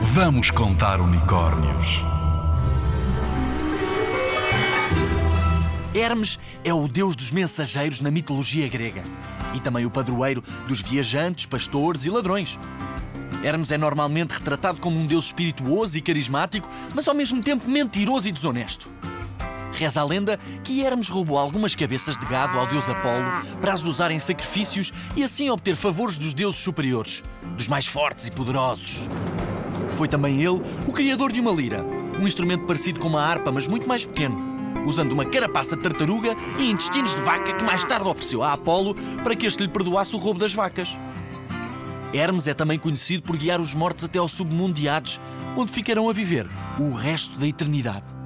Vamos contar unicórnios. Hermes é o deus dos mensageiros na mitologia grega e também o padroeiro dos viajantes, pastores e ladrões. Hermes é normalmente retratado como um deus espirituoso e carismático, mas ao mesmo tempo mentiroso e desonesto. Reza a lenda que Hermes roubou algumas cabeças de gado ao deus Apolo para as usar em sacrifícios e assim obter favores dos deuses superiores, dos mais fortes e poderosos. Foi também ele o criador de uma lira, um instrumento parecido com uma harpa, mas muito mais pequeno, usando uma carapaça de tartaruga e intestinos de vaca que mais tarde ofereceu a Apolo para que este lhe perdoasse o roubo das vacas. Hermes é também conhecido por guiar os mortos até ao submundo de Hades, onde ficarão a viver o resto da eternidade.